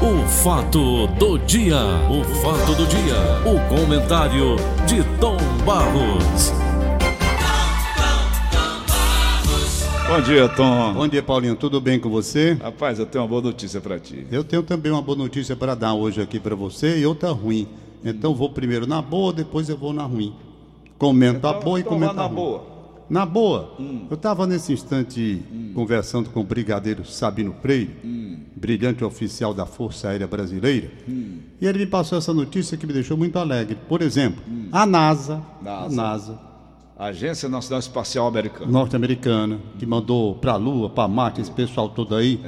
O fato do dia, o fato do dia, o comentário de Tom Barros. Bom dia, Tom. Bom dia, Paulinho. Tudo bem com você? Rapaz, eu tenho uma boa notícia para ti. Eu tenho também uma boa notícia para dar hoje aqui para você e outra ruim. Então vou primeiro na boa, depois eu vou na ruim. Comento Então, a boa e então comento vá a na ruim. boa. Na boa. Eu estava nesse instante conversando com o brigadeiro Sabino Freire, brilhante oficial da Força Aérea Brasileira, e ele me passou essa notícia que me deixou muito alegre. Por exemplo, a NASA, a NASA. NASA Agência Nacional Espacial Americana. norte-americana, que mandou para a Lua, para Marte, esse pessoal todo aí.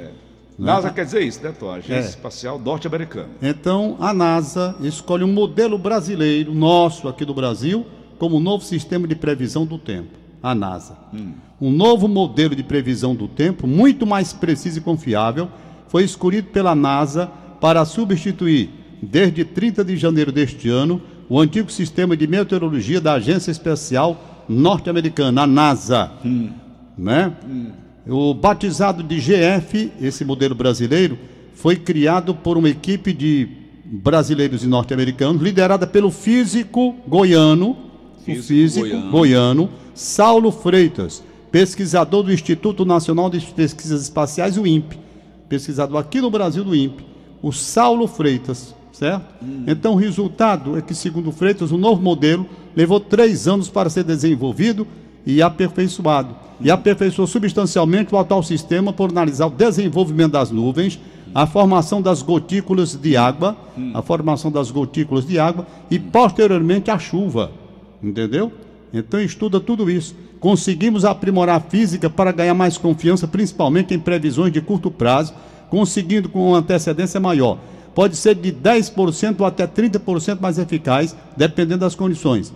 NASA quer dizer isso, né, Tom? Agência É. Espacial Norte-Americana. Então, a NASA escolhe um modelo brasileiro, nosso aqui do Brasil, como novo sistema de previsão do tempo. A NASA. Um novo modelo de previsão do tempo, muito mais preciso e confiável, foi escolhido pela NASA para substituir, desde 30 de janeiro deste ano, o antigo sistema de meteorologia da Agência Espacial Norte-Americana, a NASA. Né? O batizado de GF, esse modelo brasileiro, foi criado por uma equipe de brasileiros e norte-americanos, liderada pelo físico goiano, Físico o físico goiano. goiano. Saulo Freitas, pesquisador do Instituto Nacional de Pesquisas Espaciais, o INPE, pesquisador aqui no Brasil do INPE, o Saulo Freitas, certo? Então o resultado é que, segundo Freitas, o novo modelo levou três anos para ser desenvolvido e aperfeiçoado. E aperfeiçoou substancialmente o atual sistema por analisar o desenvolvimento das nuvens, a formação das gotículas de água, a formação das gotículas de água e posteriormente a chuva. Entendeu? Então estuda tudo isso. Conseguimos aprimorar a física para ganhar mais confiança, principalmente em previsões de curto prazo, conseguindo com uma antecedência maior. Pode ser de 10% ou até 30% mais eficaz, dependendo das condições.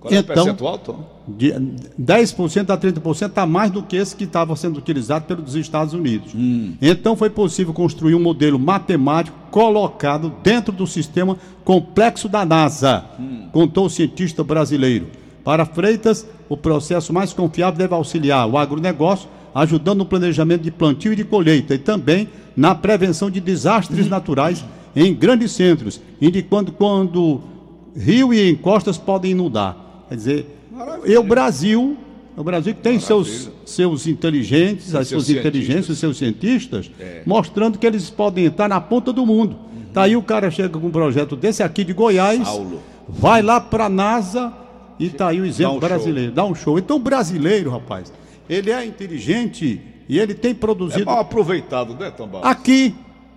Qual é o Então- percentual, Tom? De 10% a 30% está mais do que esse que estava sendo utilizado pelos Estados Unidos. Então foi possível construir um modelo matemático colocado dentro do sistema complexo da NASA, contou o cientista brasileiro. Para Freitas, o processo mais confiável deve auxiliar o agronegócio, ajudando no planejamento de plantio e de colheita e também na prevenção de desastres naturais em grandes centros, indicando quando rio e encostas podem inundar. Quer dizer, e o Brasil, o Brasil que tem seus, seus inteligentes, as seus suas inteligências, cientistas. seus cientistas, É. mostrando que eles podem estar na ponta do mundo. Tá aí o cara chega com um projeto desse aqui de Goiás, Saulo. vai lá para a NASA e tá aí o exemplo um show. brasileiro, dá um show. Então o brasileiro, rapaz, ele é inteligente e ele tem É produzido mal aproveitado, né, Barros? aqui,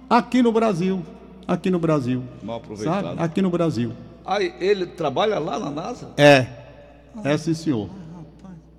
aqui no Brasil, aqui no Brasil, Mal aproveitado. sabe? Aqui no Brasil. Aí, ele trabalha lá na NASA? É. É sim, senhor.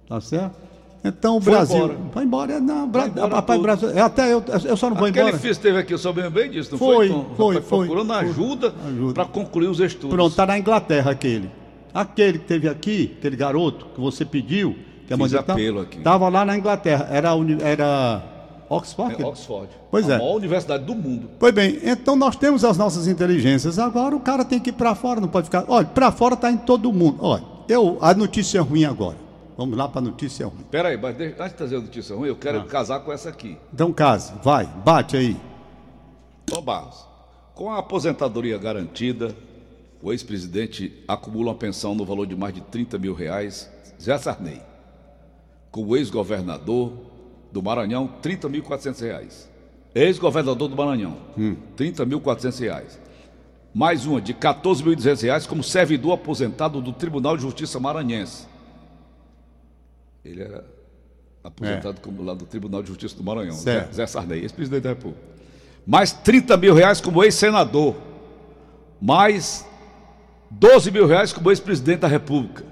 Tá certo? Então o Foi Brasil. embora. Vai embora. Não, Bra... Vai embora rapaz. Brasil. é Até eu, eu só não vou Aquele embora. filho esteve aqui, eu soube bem disso, não Foi, foi, Tom? foi, foi. Procurando Foi. ajuda, Ajuda. para concluir os estudos. Pronto, tá na Inglaterra aquele. Aquele que teve aqui, aquele garoto que você pediu, que a Fiz mãe dele apelo aqui. Tava lá na Inglaterra. Era, era Oxford? É Oxford. Pois a é. maior universidade do mundo. Pois bem, então nós temos as nossas inteligências. Agora o cara tem que ir para fora, não pode ficar. Olha, para fora tá em todo mundo. Olha, eu, a notícia é ruim agora. Vamos lá para a notícia ruim. Pera aí, mas deixa- antes de trazer a notícia ruim, eu quero Ah. casar com essa aqui. Então, casa, vai, bate aí. Tom Barros, com a aposentadoria garantida, o ex-presidente acumula uma pensão no valor de mais de 30 mil reais, Zé Sarney. Com o ex-governador do Maranhão, 30.400 reais. Ex-governador do Maranhão, 30.400 reais. Mais uma de 14.200 reais como servidor aposentado do Tribunal de Justiça Maranhense. Ele era aposentado como lá do Tribunal de Justiça do Maranhão, Zé, Certo. Zé Sarney, ex-presidente da República. Mais 30 mil reais como ex-senador. Mais 12 mil reais como ex-presidente da República.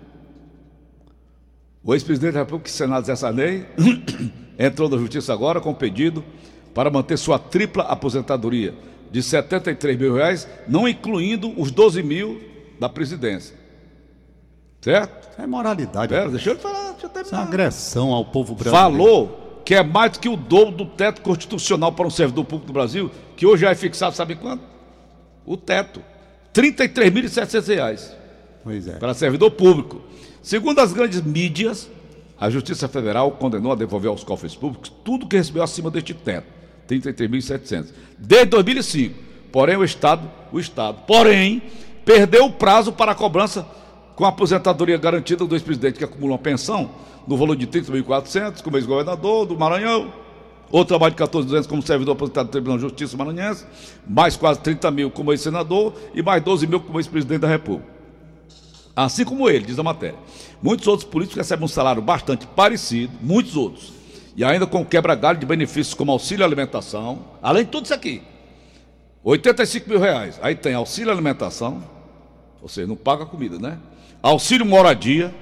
O ex-presidente da República, Senado Zé Sarney, entrou na justiça agora com pedido para manter sua tripla aposentadoria de 73 mil reais, não incluindo os 12 mil da presidência. Certo? É moralidade. Pera, deixa eu falar, deixa eu Isso é uma terminar. agressão ao povo brasileiro. Falou que é mais do que o dobro do teto constitucional para um servidor público do Brasil, que hoje já é fixado, sabe quanto? O teto. 33.700 reais Pois é. para servidor público. Segundo as grandes mídias, a Justiça Federal condenou a devolver aos cofres públicos tudo que recebeu acima deste teto, 33.700, desde 2005, Porém, o Estado, o Estado, porém, perdeu o prazo para a cobrança com a aposentadoria garantida do ex-presidente que acumula uma pensão no valor de 30.400 como ex-governador do Maranhão, outro trabalho de 14.200 como servidor aposentado do Tribunal de Justiça maranhense, mais quase 30 mil como ex-senador e mais 12 mil como ex-presidente da República. Assim como ele, diz a matéria. Muitos outros políticos recebem um salário bastante parecido, muitos outros, e ainda com quebra-galho de benefícios como auxílio alimentação, além de tudo isso aqui. 85 mil reais. Aí tem auxílio alimentação, ou seja, não paga comida, né? Auxílio moradia,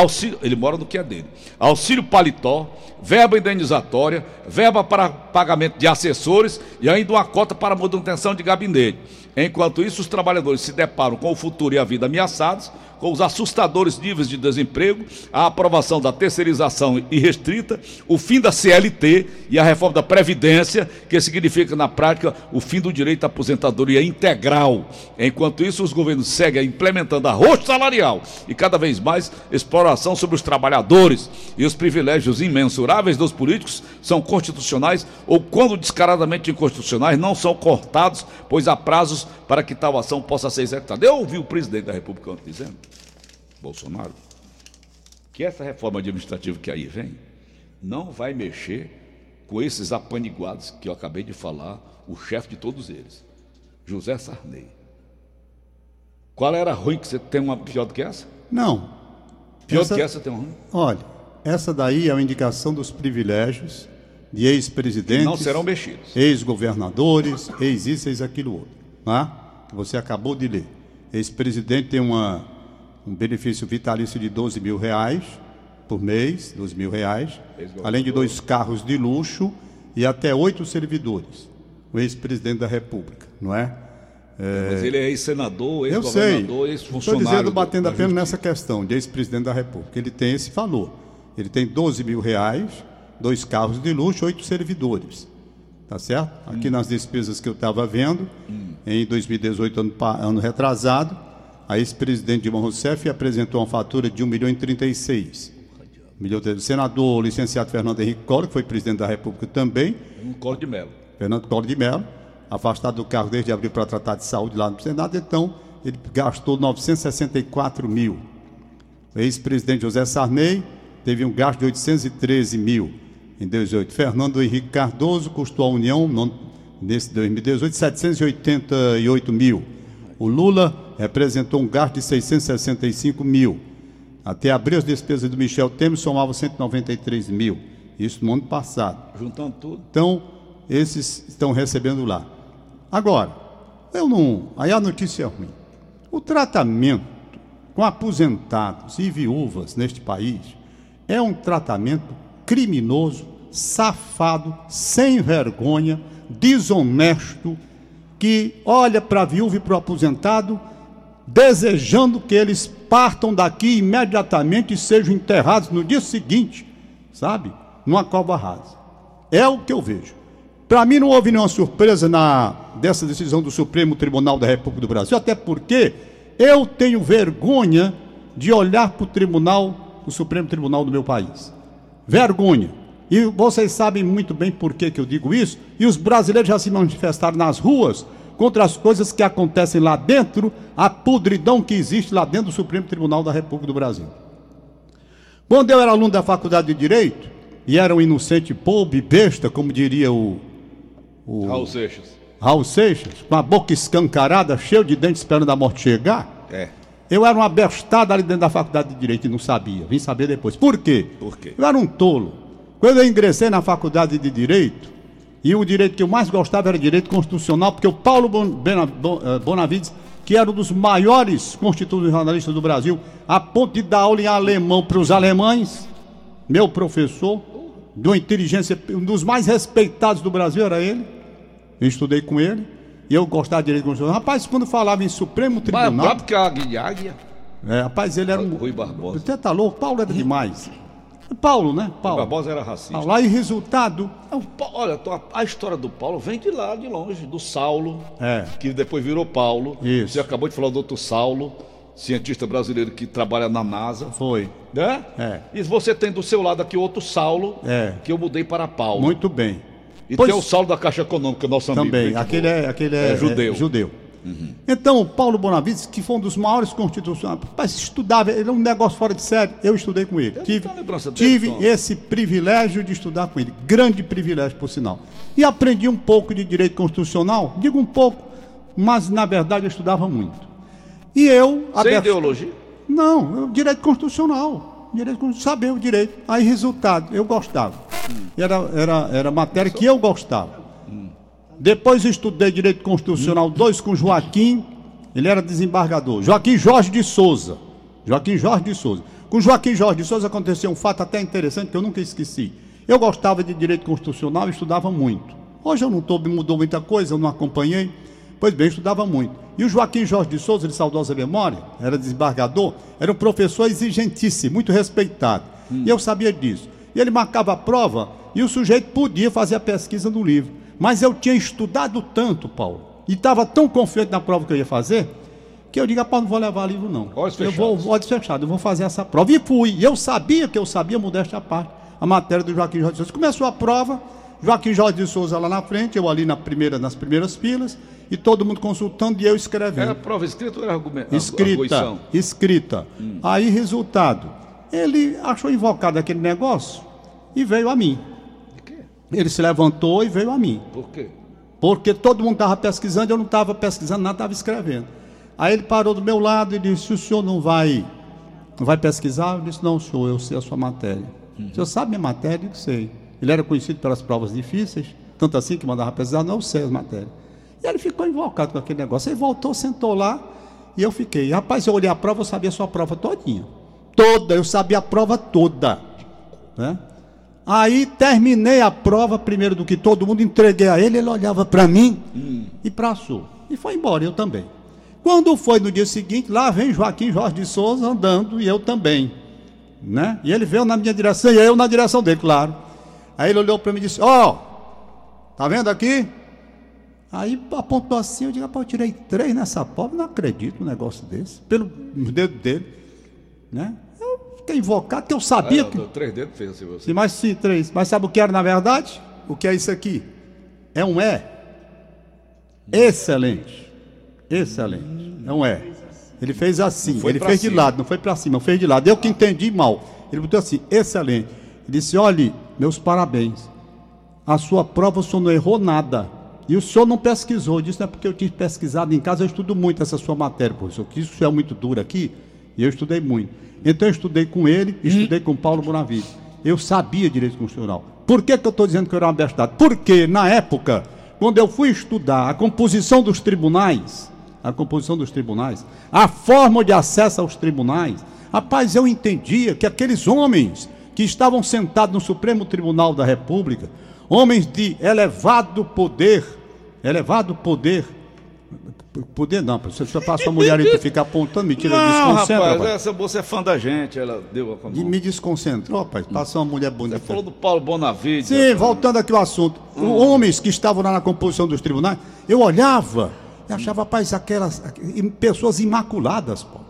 auxílio, ele mora no que é dele. Auxílio paletó, verba indenizatória, verba para pagamento de assessores e ainda uma cota para manutenção de gabinete. Enquanto isso, os trabalhadores se deparam com o futuro e a vida ameaçados, com os assustadores níveis de desemprego, a aprovação da terceirização irrestrita, o fim da CLT e a reforma da Previdência, que significa, na prática, o fim do direito à aposentadoria integral. Enquanto isso, os governos seguem implementando arroz salarial e cada vez mais exploração sobre os trabalhadores e os privilégios imensuráveis dos políticos são constitucionais ou, quando descaradamente inconstitucionais, não são cortados, pois há prazos para que tal ação possa ser executada. Eu ouvi o presidente da República dizendo Bolsonaro, que essa reforma administrativa que aí vem não vai mexer com esses apaniguados que eu acabei de falar, o chefe de todos eles, José Sarney. Qual era ruim que você tem uma pior do que essa? Não. Pior essa, do que essa tem uma ruim? Olha, essa daí é uma indicação dos privilégios de ex-presidentes. Não serão mexidos. Ex-governadores, ex-isso, ex-aquilo outro. Né? Você acabou de ler. Ex-presidente tem uma um benefício vitalício de 12 mil reais por mês, 12 mil reais, além de dois carros de luxo e até oito servidores. O ex-presidente da República, não é? é... Mas ele é ex-senador, ex-governador, ex-funcionário. Estou dizendo, batendo apenas nessa questão de ex-presidente da República. Ele tem esse valor. Ele tem 12 mil reais, dois carros de luxo, oito servidores. Tá certo? Aqui hum. nas despesas que eu estava vendo, hum. em 2018, ano, ano retrasado, a ex-presidente Dilma Rousseff apresentou uma fatura de 1 milhão e 36. Milhão de... Senador licenciado Fernando Henrique Collor, que foi presidente da República também. Collor de Mello. Fernando Collor de Mello, afastado do cargo desde abril para tratar de saúde lá no Senado, então ele gastou 964 mil. O ex-presidente José Sarney teve um gasto de 813 mil em 2018. Fernando Henrique Cardoso custou à União, nesse 2018, 788 mil. O Lula representou um gasto de 665 mil. Até abril, as despesas do Michel Temer somavam 193 mil. Isso no ano passado. Juntando tudo. Então, esses estão recebendo lá. Agora, eu não. Aí a notícia é ruim. O tratamento com aposentados e viúvas neste país é um tratamento criminoso, safado, sem vergonha, desonesto, que olha para a viúva e para o aposentado desejando que eles partam daqui imediatamente e sejam enterrados no dia seguinte, sabe? Numa cova rasa. É o que eu vejo. Para mim não houve nenhuma surpresa na dessa decisão do Supremo Tribunal da República do Brasil, até porque eu tenho vergonha de olhar para o tribunal, o Supremo Tribunal do meu país. Vergonha. E vocês sabem muito bem por que, que eu digo isso, e os brasileiros já se manifestaram nas ruas contra as coisas que acontecem lá dentro, a podridão que existe lá dentro do Supremo Tribunal da República do Brasil. Quando eu era aluno da Faculdade de Direito, e era um inocente pobre, besta, como diria o, o. Raul Seixas. Raul Seixas, com a boca escancarada, cheio de dentes, esperando a morte chegar. É. Eu era uma bestada ali dentro da faculdade de Direito e não sabia. Vim saber depois. Por quê? Por quê? Eu era um tolo. Quando eu ingressei na faculdade de Direito, e o direito que eu mais gostava era direito constitucional, porque o Paulo eh, Bonavides, que era um dos maiores constitucionalistas do Brasil, a ponto de dar aula em alemão para os alemães, meu professor, de uma inteligência, um dos mais respeitados do Brasil era ele. Eu estudei com ele. E eu gostava de direito constitucional. Rapaz, quando falava em Supremo Tribunal. Mas próprio que a Águia. É, rapaz, ele era um. Rui Barbosa. Você tá louco? Paulo era demais. Paulo, né? Paulo. O Barbosa era racista. Paulo. Aí resultado. Olha, a história do Paulo vem de lá, de longe, do Saulo, é. que depois virou Paulo. Isso. Você acabou de falar do outro Saulo, cientista brasileiro que trabalha na NASA. Foi. Né? É. E você tem do seu lado aqui outro Saulo, é. que eu mudei para Paulo. Muito bem. E Pois- tem o saldo da Caixa Econômica, nosso amigo. Também, aquele é, aquele é, É judeu. é Então, Paulo Bonavides, que foi um dos maiores constitucionais, rapaz, estudava, ele é um negócio fora de série, eu estudei com ele. Eu Tive, dele, tive Tom. esse privilégio de estudar com ele, grande privilégio, por sinal. E aprendi um pouco de direito constitucional, digo um pouco, mas na verdade eu estudava muito. E eu... Sem aberto- ideologia? não, eu- direito constitucional. Direito constitucional, saber o direito. Aí, resultado, eu gostava. Era, era, era matéria que eu gostava. Depois estudei direito constitucional 2 com Joaquim, ele era desembargador. Joaquim Jorge de Souza. Joaquim Jorge de Souza. Com Joaquim Jorge de Souza aconteceu um fato até interessante que eu nunca esqueci. Eu gostava de direito constitucional e estudava muito. Hoje eu não tô, mudou muita coisa, eu não acompanhei. Pois bem, estudava muito. E o Joaquim Jorge de Souza, de saudosa memória, era desembargador, era um professor exigentíssimo, muito respeitado. E eu sabia disso. E ele marcava a prova e o sujeito podia fazer a pesquisa no livro. Mas eu tinha estudado tanto, Paulo, e estava tão confiante na prova que eu ia fazer, que eu digo, rapaz, não vou levar livro, não. Olhos eu vou, fechados. olhos fechados, eu vou fazer essa prova. E fui. E eu sabia que eu sabia, modéstia à parte, a matéria do Joaquim Jorge de Souza. Começou a prova, Joaquim Jorge de Souza lá na frente, eu ali na primeira, nas primeiras filas, e todo mundo consultando e eu escrevendo. Era prova escrita ou era argumento? Escrita, arguição? escrita. Aí, resultado, ele achou invocado aquele negócio e veio a mim. Ele se levantou e veio a mim. Por quê? Porque todo mundo estava pesquisando, eu não estava pesquisando nada, estava escrevendo. Aí ele parou do meu lado e disse: O senhor não vai, não vai pesquisar? Eu disse: Não, senhor, eu sei a sua matéria. O senhor sabe minha matéria? Eu sei. Ele era conhecido pelas provas difíceis, tanto assim que mandava pesquisar, não eu sei as matérias. E ele ficou invocado com aquele negócio. Aí voltou, sentou lá e eu fiquei. Rapaz, eu olhei a prova, eu sabia a sua prova todinha. Toda, eu sabia a prova toda. Né? Aí terminei a prova primeiro do que todo mundo, entreguei a ele, ele olhava para mim e para a sua. E foi embora, eu também. Quando foi no dia seguinte, lá vem Joaquim Jorge de Souza andando e eu também. Né? E ele veio na minha direção e eu na direção dele, claro. Aí ele olhou para mim e disse: Ó, tá vendo aqui? Aí apontou assim, eu digo, rapaz, eu tirei três nessa prova, não acredito num negócio desse, pelo dedo dele. Né? Eu fiquei invocado, que eu sabia É, que. deu Três dedos fez assim você. Mas sim, três. Mas sabe o que era na verdade? O que é isso aqui? É um E. Excelente. Excelente. É um E. Ele fez assim. foi Ele fez de cima. lado, não foi para cima, fez de lado. Eu que entendi mal. Ele botou assim, excelente. Ele disse: olhe, meus parabéns. A sua prova o senhor não errou nada. E o senhor não pesquisou. Eu disse, não é porque eu tinha pesquisado em casa, eu estudo muito essa sua matéria, professor. Que isso é muito duro aqui, e eu estudei muito. Então eu estudei com ele, estudei com Paulo Bonavides. Eu sabia direito constitucional. Por que, que eu estou dizendo que eu era um abestado? Porque, na época, quando eu fui estudar a composição dos tribunais, a composição dos tribunais, a forma de acesso aos tribunais, rapaz, eu entendia que aqueles homens que estavam sentados no Supremo Tribunal da República, homens de elevado poder, elevado poder, poder não, se você passa uma mulher e tu fica apontando, me tira Não, desconcentra, rapaz, rapaz. essa moça é fã da gente, ela deu a E me desconcentrou, rapaz, passa uma mulher bonita. Você falou do Paulo Bonavides. Sim, rapaz. voltando aqui ao assunto. O- Homens que estavam lá na composição dos tribunais, eu olhava e achava, rapaz, aquelas aqu- pessoas imaculadas, pô.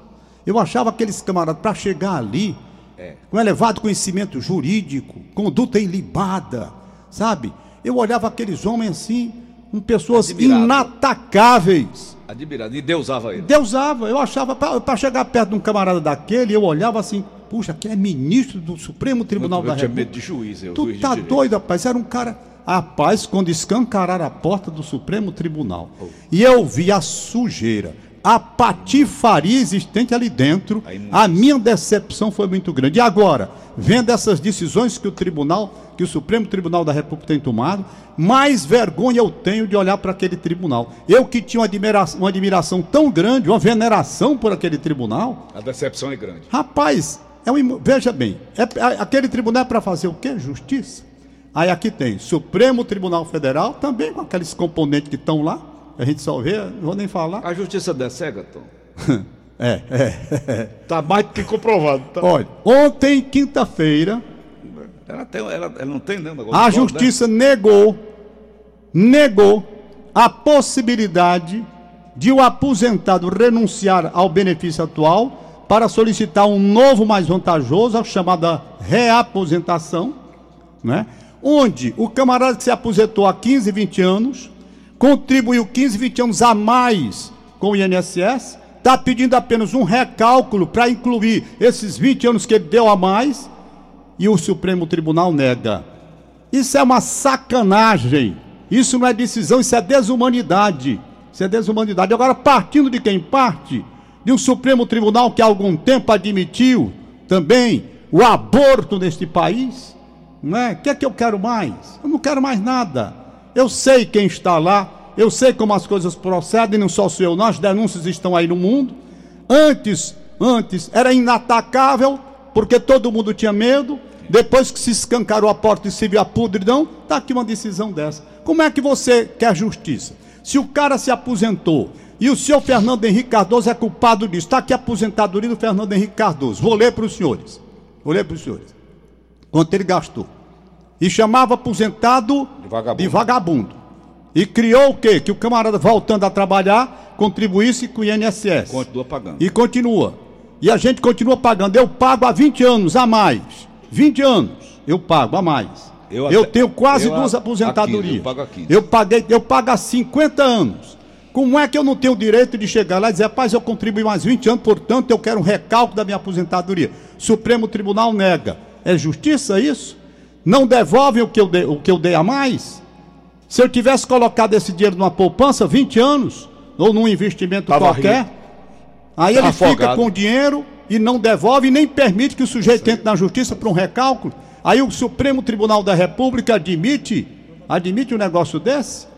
Eu achava aqueles camaradas, para chegar ali, É. com elevado conhecimento jurídico, conduta ilibada, sabe? Eu olhava aqueles homens assim, com pessoas Admirável. inatacáveis. Admirado. E Deus usava ele. Deus usava, eu achava, para chegar perto de um camarada daquele, eu olhava assim, puxa, aquele é ministro do Supremo Tribunal eu da tinha República. medo de juiz, eu Tu juiz tá doido, rapaz? Era um cara. Rapaz, quando escancararam a porta do Supremo Tribunal Oh. e eu vi a sujeira, a patifaria existente ali dentro, a minha decepção foi muito grande. E agora, vendo essas decisões que o Tribunal, que o Supremo Tribunal da República tem tomado, mais vergonha eu tenho de olhar para aquele tribunal. Eu que tinha uma admiração, uma admiração tão grande, uma veneração por aquele tribunal, A decepção é grande. Rapaz, é um, veja bem, é, aquele tribunal é para fazer o quê? Justiça. Aí aqui tem Supremo Tribunal Federal, também com aqueles componentes que estão lá, a gente só vê, não vou nem falar. A justiça der cega, Tom. É, é. Tá mais do que comprovado. Tá? Olha, ontem, quinta-feira, Ela, tem, ela, ela não tem, né? a voto, justiça negou, negou a possibilidade de o aposentado renunciar ao benefício atual para solicitar um novo mais vantajoso, a chamada reaposentação, né? onde o camarada que se aposentou há 15, 20 anos, contribuiu 15, 20 anos a mais com o INSS, está pedindo apenas um recálculo para incluir esses 20 anos que ele deu a mais, e o Supremo Tribunal nega. Isso é uma sacanagem. Isso não é decisão, isso é desumanidade. Isso é desumanidade. Agora, partindo de quem parte? De um Supremo Tribunal que há algum tempo admitiu também o aborto neste país, não é? O que é que eu quero mais? Eu não quero mais nada. Eu sei quem está lá, eu sei como as coisas procedem, não só sou eu, não, as denúncias estão aí no mundo. Antes, antes era inatacável, porque todo mundo tinha medo. Depois que se escancarou a porta e se viu a podridão, está aqui uma decisão dessa. Como é que você quer justiça? Se o cara se aposentou e o senhor Fernando Henrique Cardoso é culpado disso, está aqui a aposentadoria do Fernando Henrique Cardoso. Vou ler para os senhores. Vou ler para os senhores. Quanto ele gastou. E chamava aposentado De vagabundo. de vagabundo. E criou o quê? Que o camarada voltando a trabalhar contribuísse com o INSS. Continua pagando. E continua. E a gente continua pagando. Eu pago há 20 anos a mais. 20 anos eu pago a mais. Eu Eu, até- tenho quase eu duas a aposentadorias. 15, eu pago a 15. Eu paguei, eu pago há 50 anos. Como é que eu não tenho o direito de chegar lá e dizer, rapaz, eu contribuí mais 20 anos, portanto eu quero um recálculo da minha aposentadoria? Supremo Tribunal nega. É justiça isso? Não devolvem o que eu dei, o que eu dei a mais? Se eu tivesse colocado esse dinheiro numa poupança, 20 anos, ou num investimento Tava qualquer, rico. aí ele fica Afogado. com o dinheiro e não devolve e nem permite que o sujeito entre na justiça para um recálculo. Aí o Supremo Tribunal da República admite, admite um negócio desse?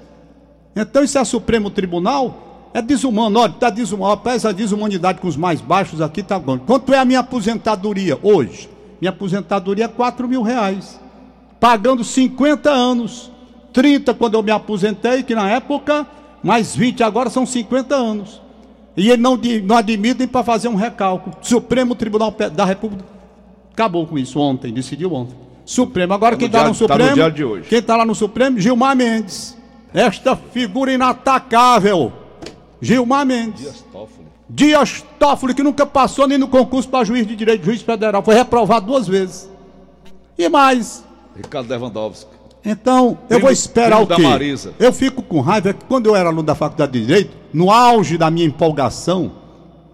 Então isso é Supremo Tribunal? É desumano, olha, está desumano, apesar a desumanidade com os mais baixos aqui, tá bom. Quanto é a minha aposentadoria hoje? Minha aposentadoria é 4 mil reais. Pagando 50 anos. 30 quando eu me aposentei, que na época, mais 20 agora são 50 anos. E eles não, não admitem para fazer um recálculo. Supremo Tribunal da República acabou com isso ontem, decidiu ontem. Supremo. Agora Tá quem no está no tá no Supremo. de hoje. Quem está lá no Supremo? Gilmar Mendes. Esta figura inatacável. Gilmar Mendes. Dias Toffoli. Dias Toffoli, que nunca passou nem no concurso para juiz de direito, juiz federal, foi reprovado duas vezes. E mais. Ricardo Lewandowski. Então, eu Primo- vou esperar o da quê? Marisa. Eu fico com raiva que quando eu era aluno da faculdade de direito, no auge da minha empolgação,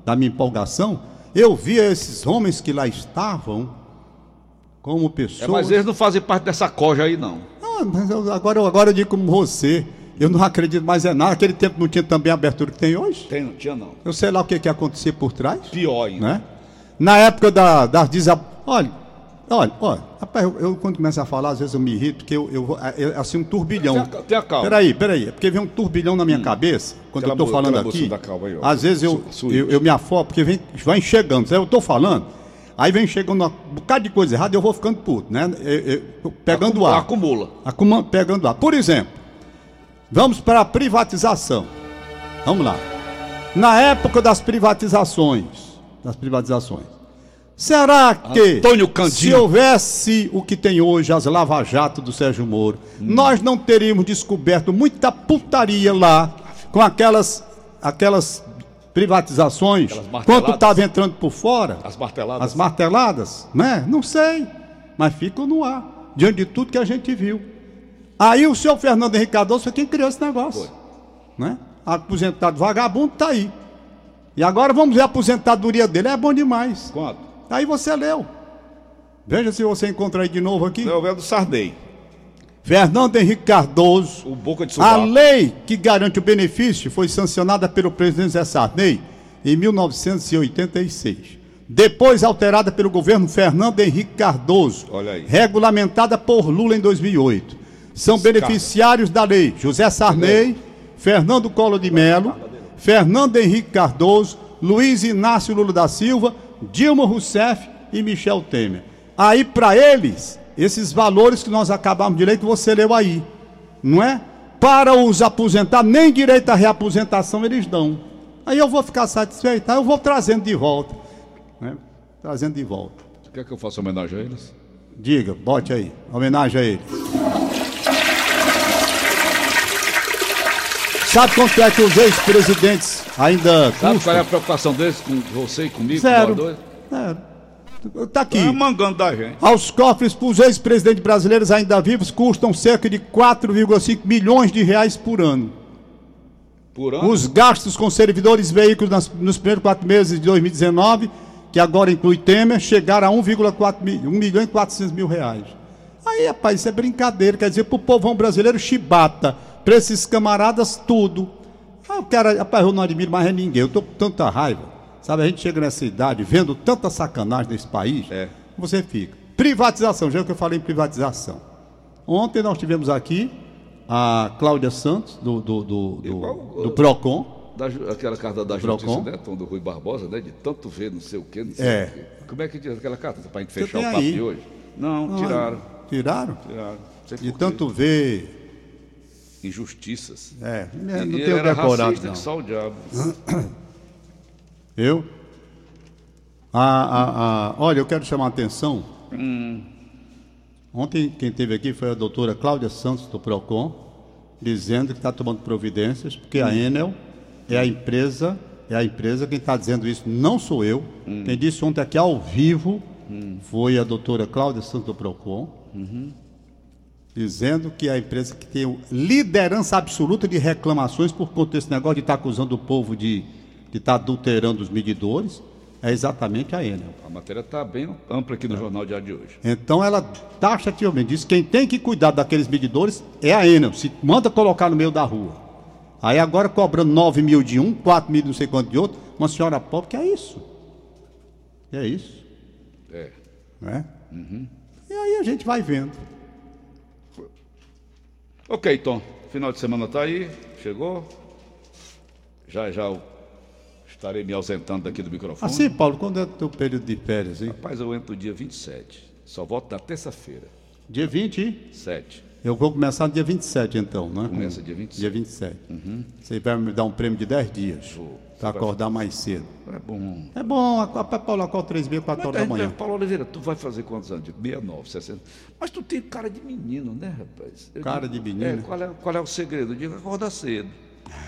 da minha empolgação, eu via esses homens que lá estavam como pessoas. É, mas eles não fazem parte dessa coja aí, não. Ah, mas eu- agora, eu- agora eu digo como você, eu não acredito mais em nada. Naquele tempo não tinha também a abertura que tem hoje. Tem, não tinha, não. Eu sei lá o que, que ia acontecer por trás. Pior ainda. né? Na época da, das desab... Olha, olha, olha, rapaz, eu, eu quando começo a falar, às vezes eu me irrito, porque eu, eu, vou- é, é assim um turbilhão. Tenha ca- tenha calma. Peraí, peraí, é porque vem um turbilhão na minha cabeça, quando Aquela eu mu- falando aqui. calma aí, ó. às vezes eu, Su- eu, eu me afogo, porque vem, vai chegando, eu tô falando, aí vem chegando um bocado de coisa errada e eu vou ficando puto, né? Eu- eu- eu- pegando Acu- ar. Acumula. Acuma- pegando lá. Por exemplo, vamos para a privatização. Vamos lá. Na época das privatizações, das privatizações, será que se houvesse o que tem hoje, as lava-jato do Sérgio Moro, nós não teríamos descoberto muita putaria lá com aquelas aquelas privatizações, Aquelas quanto estava entrando por fora? As marteladas. As marteladas, né? Não sei, mas ficam no ar, diante de tudo que a gente viu. Aí o senhor Fernando Henrique Cardoso foi quem criou esse negócio. Foi. Né? Aposentado vagabundo tá aí. E agora vamos ver a aposentadoria dele, é bom demais. Quanto? Aí você leu. Veja se você encontra aí de novo aqui. Não, é do Sarney. Fernando Henrique Cardoso. O Boca de A Subaco. lei que garante o benefício foi sancionada pelo presidente Zé Sarney em 1986. Depois alterada pelo governo Fernando Henrique Cardoso. Olha aí. Regulamentada por Lula em 2008. São Escada. beneficiários da lei José Sarney, Fernando Collor de Mello, Fernando Henrique Cardoso, Luiz Inácio Lula da Silva, Dilma Rousseff e Michel Temer. Aí para eles, esses valores que nós acabamos de ler que você leu aí, não é? Para os aposentados, nem direito à reaposentação eles dão. Aí eu vou ficar satisfeito, aí eu vou trazendo de volta. né? Trazendo de volta. Você quer que eu faça homenagem a eles? Diga, bote aí, homenagem a ele. Sabe quanto é que os ex-presidentes ainda Sabe qual é a custam? preocupação deles com você e comigo? Zero. com? Zero. Tá aqui. É mangando da gente. Aos cofres para os ex-presidentes brasileiros ainda vivos custam cerca de 4,5 milhões de reais por ano. Por ano. Os gastos com servidores e veículos nas- nos primeiros quatro meses de 2019, que agora inclui Temer, chegaram a 1,4 mi- 1 milhão e 400 mil reais. Aí, rapaz, isso é brincadeira. Quer dizer, pro povão brasileiro, chibata. Para esses camaradas, tudo. Ah, o cara, rapaz, eu não admiro mais ninguém. Eu tô com tanta raiva. Sabe, a gente chega nessa idade vendo tanta sacanagem nesse país. É. Você fica. Privatização, já que eu falei em privatização. Ontem nós tivemos aqui a Cláudia Santos, do, do, do, do, Igual, do PROCON. Da aquela carta da Procon. justiça, né? Tom do Rui Barbosa, né? De tanto ver, não sei o quê, não sei É. o quê. Como é que diz aquela carta? Pra gente Você fechar o papo aí. de hoje? Não, Não, tiraram. Tiraram? Tiraram. De tanto ver. Injustiças. É, não tenho era decorado, racista, não. só o diabo. Eu? Ah, ah, ah, olha, eu quero chamar a atenção. Ontem quem esteve aqui foi a doutora Cláudia Santos, do PROCON, dizendo que está tomando providências, porque a Enel é a empresa, é a empresa, quem está dizendo isso não sou eu. Quem disse ontem aqui ao vivo foi a doutora Cláudia Santos do PROCON, dizendo que é a empresa que tem liderança absoluta de reclamações por conta desse negócio de estar acusando o povo de estar adulterando os medidores, é exatamente a Enel. A matéria está bem ampla aqui no Jornal Diário de hoje. Então ela taxativamente diz que quem tem que cuidar daqueles medidores é a Enel. Se manda colocar no meio da rua. Aí agora cobrando 9 mil de um, 4 mil de não sei quanto de outro, uma senhora pobre, que é isso? Que é isso? É. Né? E aí a gente vai vendo. Ok, Tom. Final de semana tá aí. Chegou. Já já eu estarei me ausentando daqui do microfone. Assim, Paulo, quando é o teu período de férias, hein? Rapaz, eu entro no dia 27. Só volto na terça-feira. Dia 20, hein? 7. eu vou começar no dia 27 então, né? Começa dia 27. Dia 27. Você vai me dar um prêmio de 10 dias. Vou. Para acordar mais cedo. É bom. É bom, a, a Paulo acorda 3 meia, 4 horas da manhã. Paulo Oliveira, tu vai fazer quantos anos? De 69, 60. Mas tu tem cara de menino, né, rapaz? Eu Cara de menino? É, qual, é, qual é o segredo? Eu digo, acorda cedo.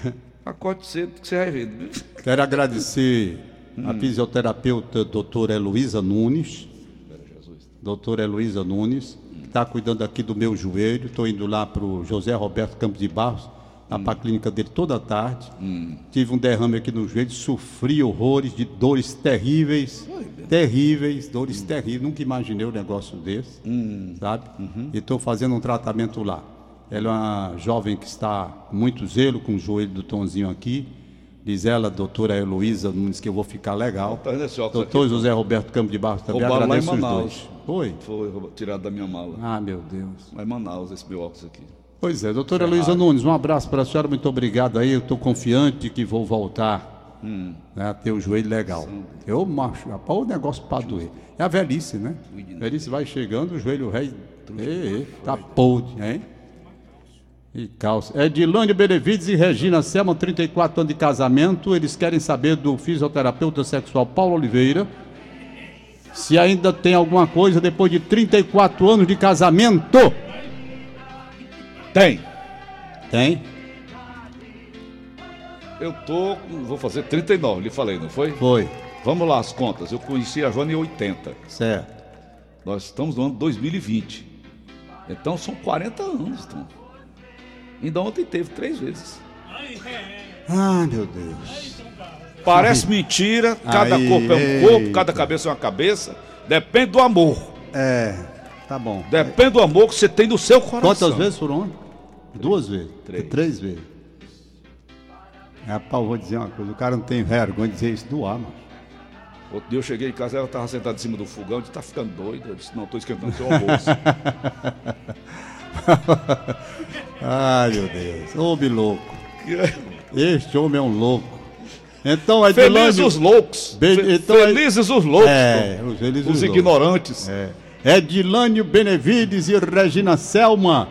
Acorde cedo que você vai ver. Quero agradecer a fisioterapeuta doutora Heloísa Nunes. Doutora Heloísa Nunes, que está cuidando aqui do meu joelho. Estou indo lá para o José Roberto Campos de Barros, lá para a clínica dele toda a tarde. Tive um derrame aqui no joelho, sofri horrores de dores terríveis. Terríveis, dores terríveis. Nunca imaginei um negócio desse, sabe? E estou fazendo um tratamento lá. Ela é uma jovem que está com muito zelo com o joelho do Tonzinho aqui. Diz ela, doutora Heloísa Nunes, que eu vou ficar legal. Tá Doutor José Roberto Campos de Barros também Roubaram lá em agradeço os Manaus. dois. Foi? Foi tirado da minha mala. Ah, meu Deus. Lá em Manaus, esse meu óculos aqui. Pois é, doutora Heloísa Nunes, um abraço para a senhora, muito obrigado aí. Eu estou confiante que vou voltar né, a ter o joelho legal. Eu macho, rapaz, o negócio para doer. É a velhice, né? A velhice vai chegando, o joelho rei. Ei, tá podre, hein? E calça. É Dilânio Benevides e Regina Selma, 34 anos de casamento. Eles querem saber do fisioterapeuta sexual Paulo Oliveira se ainda tem alguma coisa depois de 34 anos de casamento. Tem. Tem? Eu tô. Vou fazer 39, lhe falei, não foi? Foi. Vamos lá, as contas. Eu conheci a Joana em 80. Certo. Nós estamos no ano 2020. Então são 40 anos, Tom. Ainda ontem teve três vezes. Ai, meu Deus. Parece mentira, cada Aí, corpo é um corpo, eita. cada cabeça é uma cabeça. Depende do amor. É, tá bom. Depende do amor que você tem no seu coração. Quantas vezes foram? Duas vezes. Três. Três vezes. Rapaz, eu vou dizer uma coisa, o cara não tem vergonha de dizer isso do ar, mano. Outro dia eu cheguei em casa, ela estava sentada em cima do fogão, eu disse, tá ficando doida? Eu disse, não, estou esquentando seu almoço. Ai, meu Deus. Homem louco. Este homem é um louco. Então, é Felizes os loucos. Fe- então Felizes os loucos. É, os felizes os loucos. ignorantes. É. Edilânio Benevides e Regina Selma.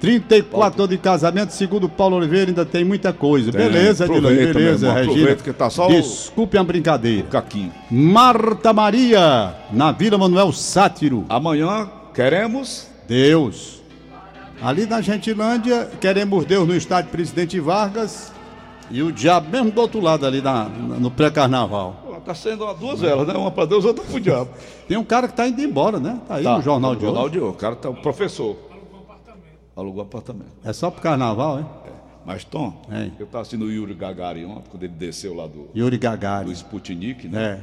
34 anos de casamento, segundo Paulo Oliveira, ainda tem muita coisa. Tem, beleza, aproveita, beleza, irmão, Regina. que tá só o- Desculpe a brincadeira. Caquinho. Marta Maria, na Vila Manuel Sátiro. Amanhã queremos. Deus. Ali na Gentilândia, queremos Deus no estádio Presidente Vargas. E o diabo mesmo do outro lado ali na, na- no pré-carnaval. Tá sendo duas velas, né? Uma para Deus, outra pro diabo. Tem um cara que tá indo embora, né? Tá aí Tá, no jornal de jornal hoje. de hoje. O cara tá o professor. Alugou apartamento. É só pro carnaval, hein? Mas, Tom, É. eu estava assistindo o Yuri Gagarin ontem, quando ele desceu lá do, Yuri do Gagarin. Sputnik, né?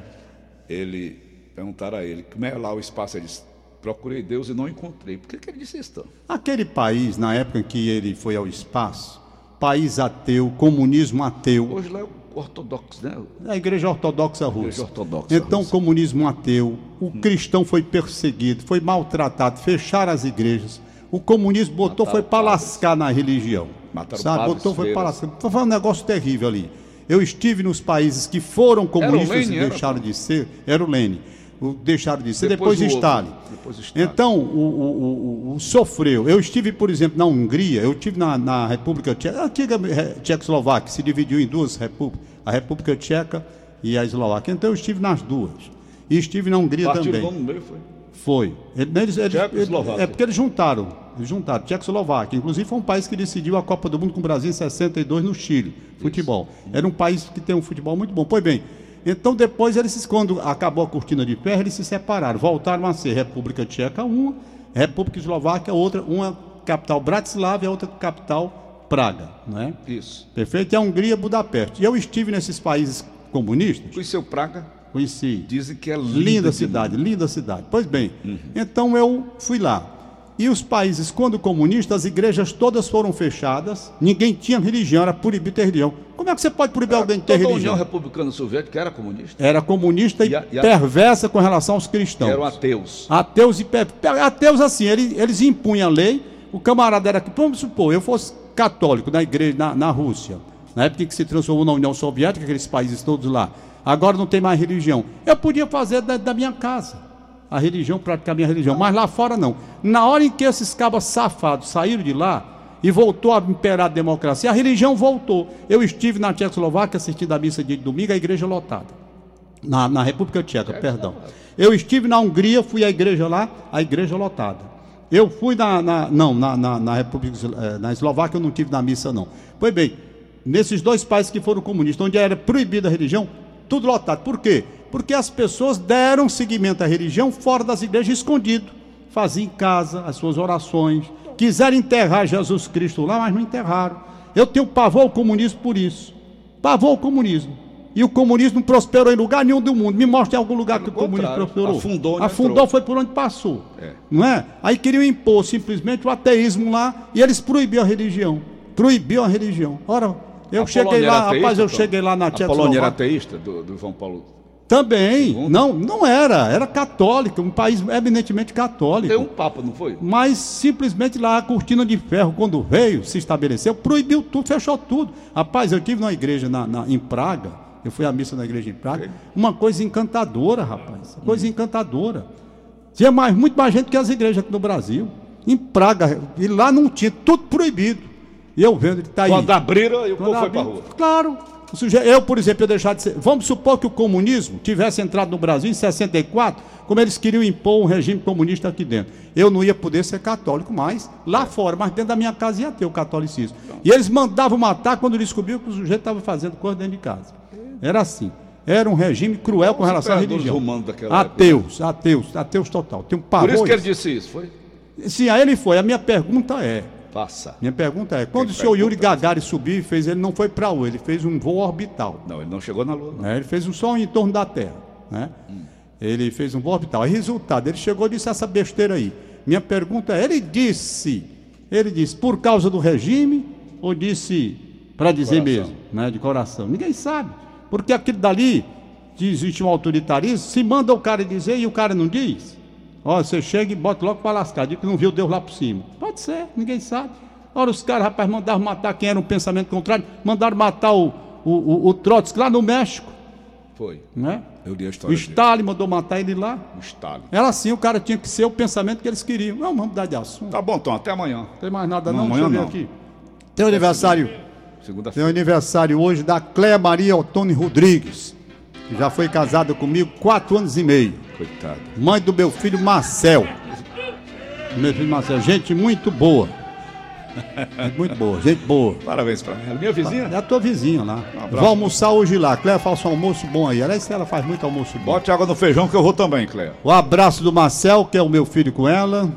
É. Ele perguntaram a ele como é lá o espaço. Ele disse: procurei Deus e não encontrei. Por que, que ele disse isso, Tom? Aquele país, na época em que ele foi ao espaço, país ateu, comunismo ateu, Hoje lá é o ortodoxo, né? a Igreja Ortodoxa Russa. Igreja Ortodoxa então, Russa. comunismo ateu, o cristão foi perseguido, foi maltratado, fecharam as igrejas. O comunismo botou, Mataram foi para lascar na religião. Mataram sabe? padres, Botou, foi para lascar. Foi um negócio terrível ali. Eu estive nos países que foram comunistas Lenin, e era, deixaram pô. de ser. Era o Lênin. O- deixaram de ser. Depois Depois. Stalin. Depois Stalin. Então, o, o- o- sofreu. Eu estive, por exemplo, na Hungria, eu estive na, na República Tcheca, a antiga Re- Tchecoslováquia, se dividiu em duas repúblicas, a República Tcheca e a Eslováquia. Então, eu estive nas duas. E estive na Hungria Partiram também. meio, foi. Foi. Ele- Eles, eles, Tchecoslováquia. é porque eles juntaram. Juntaram. Tchecoslováquia. Inclusive foi um país que decidiu a Copa do Mundo com o Brasil em 62 no Chile. Futebol. Era um país que tem um futebol muito bom. Pois bem. Então depois eles, quando acabou a cortina de ferro, eles se separaram. Voltaram a ser República Tcheca uma, República Eslováquia outra, uma capital Bratislava e a outra capital Praga, não é? Isso. Perfeito? E a Hungria, Budapeste. E eu estive nesses países comunistas, Conheceu Praga? conheci. Dizem que é linda, Linda cidade, linda cidade. Pois bem, então eu fui lá. E os países, quando comunistas, as igrejas todas foram fechadas, ninguém tinha religião, era proibido ter religião. Como é que você pode proibir alguém de ter Toda a religião? União Republicana Soviética era comunista. Era comunista e, E a- e a- perversa com relação aos cristãos. Eram ateus. Ateus e per- ateus assim, eles, eles impunham a lei, o camarada era vamos supor, eu fosse católico na igreja na, na Rússia, na época em que se transformou na União Soviética, aqueles países todos lá. Agora não tem mais religião. Eu podia fazer da, da minha casa a religião, praticar a minha religião, mas lá fora não. Na hora em que esses cabas safados saíram de lá e voltou a imperar a democracia, a religião voltou. Eu estive na Tchecoslováquia assistindo a missa de domingo, a igreja lotada. Na, na República Tcheca, perdão. Eu estive na Hungria, fui à igreja lá, a igreja lotada. Eu fui na. na- não, na, na, na República eh, na Eslováquia eu não tive na missa, não. Pois bem, nesses dois países que foram comunistas, onde era proibida a religião, tudo lotado. Por quê? Porque as pessoas deram seguimento à religião fora das igrejas, escondido. Faziam em casa as suas orações. Quiseram enterrar Jesus Cristo lá, mas não enterraram. Eu tenho pavor ao comunismo por isso. Pavor ao comunismo. E o comunismo não prosperou em lugar nenhum do mundo. Me mostre algum lugar que o comunismo prosperou. afundou onde Afundou foi por onde passou. É. Não é? Aí queriam impor simplesmente o ateísmo lá e eles proibiam a religião. Proibiam a religião. Ora, eu A cheguei Polônia lá, era rapaz, ateísta, eu Tom? cheguei lá na A Polônia era Tchecoslováquia. ateísta, do, do João Paulo. Também. Segundo? Não, não era. Era católica, um país eminentemente católico. Tem um papa, não foi? Mas simplesmente lá a cortina de ferro, quando veio, se estabeleceu, proibiu tudo, fechou tudo. Rapaz, eu tive numa igreja na, na- em Praga, eu fui à missa na igreja em Praga, uma coisa encantadora, rapaz. Coisa encantadora. Tinha mais, muito mais gente que as igrejas aqui no Brasil. Em Praga, e lá não tinha, tudo proibido. E eu vendo, ele está aí. Quando e o povo Quando foi abriu- rua. Claro. Eu, por exemplo, eu deixar de ser. Vamos supor que o comunismo tivesse entrado no Brasil em 64, como eles queriam impor um regime comunista aqui dentro. Eu não ia poder ser católico mais, lá fora, mas dentro da minha casa ia ter o catolicismo. E eles mandavam matar quando descobriam que o sujeito estava fazendo coisa dentro de casa. Era assim. Era um regime cruel com relação à religião. Ateus, ateus, ateus total. Tem um Por isso que ele disse isso, foi? Sim, aí ele foi. A minha pergunta é: Passa. minha pergunta é, quando o senhor Yuri? Gagarin subiu e fez, ele não foi para o, ele fez um voo orbital. Não, ele não chegou na lua. né? Ele fez um só em torno da Terra. Né? Ele fez um voo orbital. Resultado, ele chegou e disse essa besteira aí. Minha pergunta é, ele disse, ele disse por causa do regime ou disse para dizer Coração. mesmo, né, de coração? Ninguém sabe. Porque aquilo dali, que existe um autoritarismo, se manda o cara dizer e o cara não diz. Ó, você chega e bota logo para lascar, diz que não viu Deus lá por cima. Pode ser, ninguém sabe. Ora, os caras, rapaz, mandaram matar quem era um pensamento contrário, mandaram matar o, o, o, o Trotsky lá no México, Foi. né? Eu li a O história dele. Stalin mandou matar ele lá. O Stalin. Era assim, o cara tinha que ser o pensamento que eles queriam. Não, vamos mudar de assunto. Tá bom, Tom, até amanhã. Não tem mais nada Não, não, amanhã deixa eu ver não. aqui. Tem um aniversário, tem Segunda-feira. um aniversário hoje da Cléa Maria Otone Rodrigues, que já foi casada comigo quatro anos e meio. Coitado. Mãe do meu filho Marcel. Meu filho Marcel, gente muito boa. Muito boa, gente boa. Parabéns pra ela. Minha vizinha? É a tua vizinha lá. Um abraço. vou almoçar hoje lá. Cléia faça um almoço bom aí. Aliás, ela faz muito almoço bom. Bote água no feijão que eu vou também, Cléia. O abraço do Marcel, que é o meu filho com ela.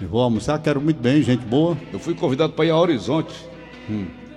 Eu vou almoçar, quero muito bem, gente boa. Eu fui convidado para ir a Horizonte,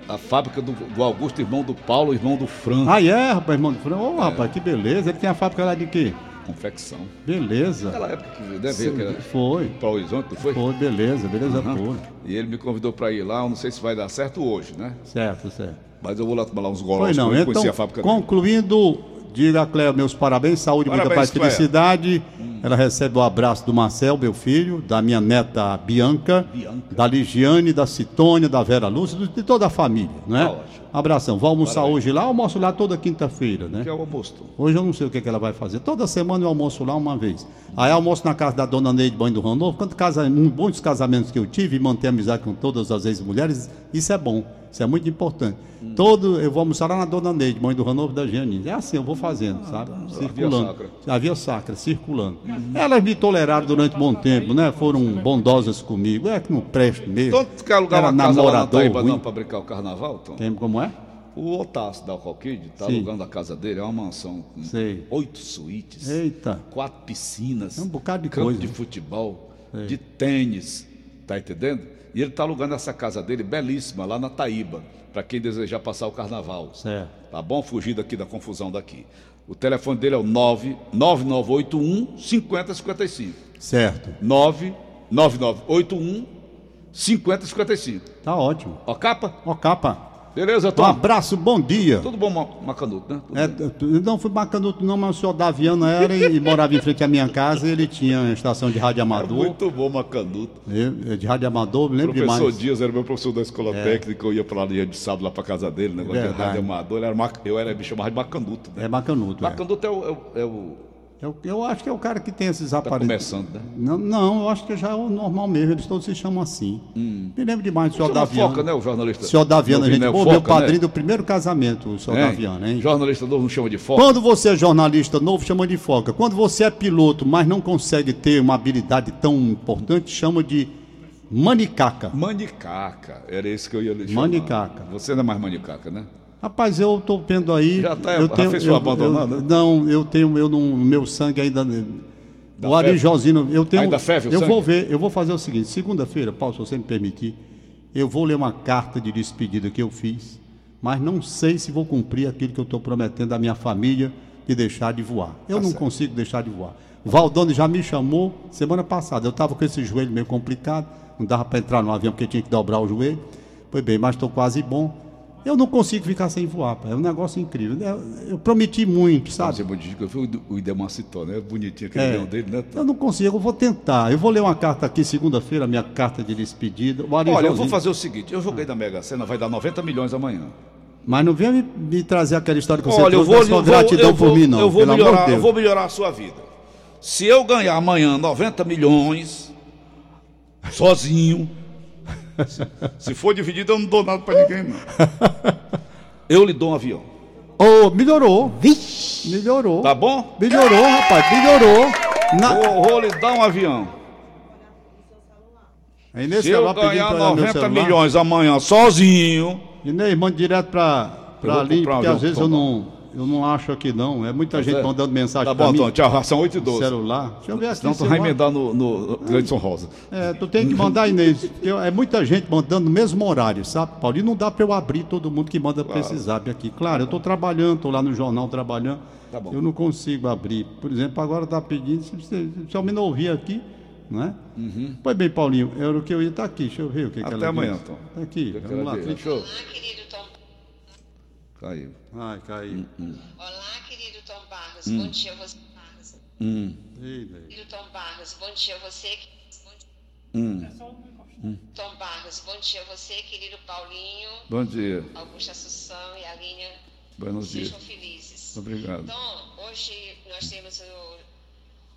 a fábrica do, do Augusto, irmão do Paulo, irmão do Fran. Ah, é, rapaz, irmão do Fran. Ô, rapaz, que beleza. Ele tem a fábrica lá de quê? Confecção. Beleza. Naquela época que deve ver que Foi. para Horizonte, não foi? Foi, beleza, beleza pura. E ele me convidou para ir lá, eu não sei se vai dar certo hoje, né? Certo, certo. Mas eu vou lá tomar lá uns golões, não. eu Então, conheci a fábrica dele. concluindo, diga a Cléia meus parabéns, saúde, muita Parabéns, paz e felicidade. Ela recebe o abraço do Marcel, meu filho, da minha neta Bianca, Bianca. da Ligiane, da Citônia, da Vera Lúcia, de toda a família, né? Tá ótimo. Abração. Vou almoçar hoje lá, almoço lá toda quinta-feira, né? Que é o almoço. Hoje eu não sei o que, que ela vai fazer. Toda semana eu almoço lá uma vez. Aí almoço na casa da dona Neide Banho do Ranovo. Quanto casa, muitos casamentos que eu tive e manter amizade com todas as ex-mulheres, isso é bom. Isso é muito importante. Todo, eu vou almoçar lá na dona Neide, mãe do Ranovo da Gianni. É assim, eu vou fazendo, sabe? Circulando. sacra. A via sacra, circulando. Elas me toleraram durante um bom tempo, né? Foram bondosas comigo. É que não presta mesmo. Tu quer alugar Era uma casa lá na namorador Taíba não para brincar o carnaval, Tom? Tem como é? O Otácio da Alcalquide tá Sim. alugando a casa dele, é uma mansão com Sei. oito suítes, Eita. quatro piscinas, É um bocado de campo coisa. de futebol, de tênis, tá entendendo? E ele tá alugando essa casa dele belíssima lá na Taíba, para quem desejar passar o carnaval. Certo. Tá bom? Fugir daqui da confusão daqui. O telefone dele é o 9 9981 5055. Certo. 99981 5055. Tá ótimo. Ó, capa? Ó, capa. Beleza, Um Tom? abraço, bom dia. Tudo bom, Ma- Macanuto, né? Tudo É, bem. não fui bacanuto não, mas o senhor Daviano era e, morava em frente à minha casa. Ele tinha uma estação de rádio amador. Muito bom, Macanuto. Eu- eu de rádio amador, me lembro professor demais. Dias era meu professor da escola técnica, eu ia pra lá de sábado lá pra casa dele, negócio de Verdade. rádio amador. Ele era, eu era, me chamava de Macanuto, né? É bacanuto. É. Macanuto é o, é é o- Eu, eu acho que é o cara que tem esses Tá aparelhos. começando, né? Não, não, eu acho que já é o normal mesmo, eles todos se chamam assim. Me lembro demais do senhor Daviano. Foca, né, o jornalista? O senhor Daviano, a gente, né? pô, O meu Foca, padrinho né? do primeiro casamento, o senhor Hein? Daviano, hein? Jornalista novo não chama de foca? Quando você é jornalista novo, chama de foca. Quando você é piloto, mas não consegue ter uma habilidade tão importante, chama de manicaca. Manicaca, era esse que eu ia lhe chamar. Manicaca. Você não é mais manicaca, né? Rapaz, eu tô vendo aí. Já tá- eu pessoa eu- abandonada? eu- Não, eu tenho, eu não, meu sangue ainda. Da o Ari febre? Josino, eu tenho. Ainda ferve o eu sangue? vou ver, eu vou fazer o seguinte: segunda-feira, Paulo, se você me permitir, eu vou ler uma carta de despedida que eu fiz, mas não sei se vou cumprir aquilo que eu estou prometendo à minha família de deixar de voar. Eu Tá não certo. consigo deixar de voar. O Valdone já me chamou semana passada. Eu estava com esse joelho meio complicado, não dava para entrar no avião porque tinha que dobrar o joelho. Pois bem, mas estou quase bom. Eu não consigo ficar sem voar, pai. é um negócio incrível. Eu, eu prometi muito, Sabe? bonitinho, que eu fui o Idemar citou, né? Bonitinho aquele É. leão dele, né? Eu não consigo, eu vou tentar. Eu vou ler uma carta aqui segunda-feira, minha carta de despedida. Olha, eu vou fazer o seguinte, eu joguei na Mega Sena, vai dar 90 milhões amanhã. Mas não venha me, me trazer aquela história que você Olha, eu vou, da sua gratidão eu vou, por mim, não. eu vou melhorar, eu vou melhorar a sua vida. Se eu ganhar amanhã 90 milhões, sozinho, se, se for dividido, eu não dou nada pra ninguém, não. Eu lhe dou um avião. Ô, melhorou. Melhorou. Tá bom? Melhorou, rapaz, melhorou. Na... Vou, vou lhe dar um avião. Aí nesse Se eu ganhar pra olhar meu 90 celular. milhões amanhã sozinho, E nem manda direto vou ali, um porque avião às vezes eu não, eu não acho aqui não. É muita gente é? mandando mensagem tá bom, mim. Tom, tchau, são 8 e 12. celular. Deixa eu ver aqui. Senão tu vai emendar no, no Gleidson Rosa. É, tu tem que mandar, Inês. É muita gente mandando no mesmo horário, sabe, Paulo? E não dá para eu abrir todo mundo que manda para esse zap aqui. Claro, eu estou trabalhando, estou lá no jornal trabalhando. Tá bom. Eu não consigo abrir. Por exemplo, agora está pedindo, se você se ao menos ouvir aqui, não é? Pois bem, Paulinho, era o que eu ia estar aqui. Deixa eu ver o que, que Uhum. Até ela amanhã, disse. Tom. Tá aqui, Eu vamos lá. Deixa eu... Olá, querido Tom. Caiu. Ai, caiu. Olá, querido Tom Barros. Bom dia a você. Barros. Hum. Querido Tom Barros, bom dia a você. Bom dia, hum. Tom Barros, bom dia a você, querido Paulinho, Bom dia. Augusta Assunção e Alinha. Buenos dias. Sejam felizes. Obrigado. Tom, hoje nós temos o,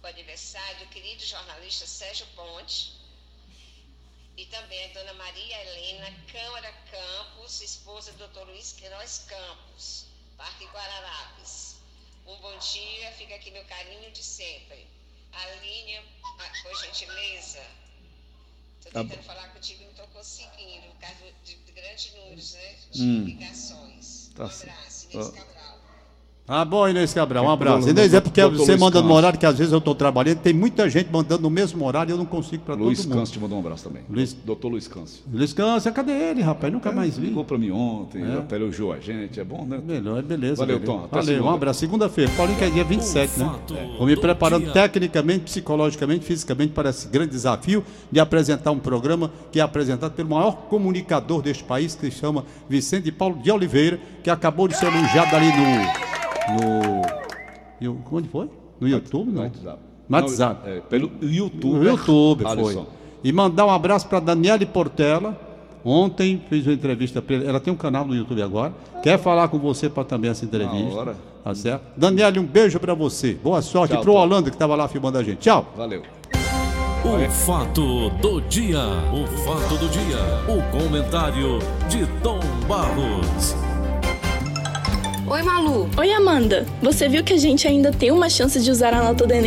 o aniversário do querido jornalista Sérgio Ponte e também a dona Maria Helena Câmara Campos, esposa do Dr. Luiz Queiroz Campos, Parque Guararapes. Um bom dia, fica aqui meu carinho de sempre. Aline, ah, por gentileza, Estou Tá tentando falar contigo e não estou conseguindo, por causa de, de grandes números, né? De Hum. ligações. Tá um abraço, Inês Ó. Ah, bom, Inês Cabral, um abraço. Doutor- Inês, é porque você Luiz manda no Câncio. horário que às vezes eu estou trabalhando, tem muita gente mandando no mesmo horário e eu não consigo para todo Luiz mundo. Câncio te mandou um abraço também. Luiz- Doutor Luiz Câncio. Luiz Câncio, cadê ele, rapaz? Nunca mais vi. Ligou pra mim ontem, É. até elogiou a gente, é bom, né? Melhor, beleza. Valeu, beleza. Tom. Até Valeu, um segunda. abraço. Segunda-feira. Paulinho, que é dia 27, né? fato Vou me do preparando dia. tecnicamente, psicologicamente, fisicamente para esse grande desafio de apresentar um programa que é apresentado pelo maior comunicador deste país, que se chama Vicente Paulo de Oliveira, que acabou de ser elogiado ali no. No onde foi? No YouTube, não? WhatsApp. WhatsApp. Não, é, pelo YouTube. No YouTube Alisson. foi. E mandar um abraço para Daniele Portela. Ontem fiz uma entrevista para ela. Ela tem um canal no YouTube agora. Quer falar com você para também essa entrevista. Na hora. Tá certo? Daniele, um beijo para você. Boa sorte pro Tom. Holanda que estava lá filmando a gente. Tchau. Valeu. O fato do dia. O fato do dia. O comentário de Tom Barros. Oi, Malu. Oi, Amanda. Você viu que a gente ainda tem uma chance de usar a nota do Enem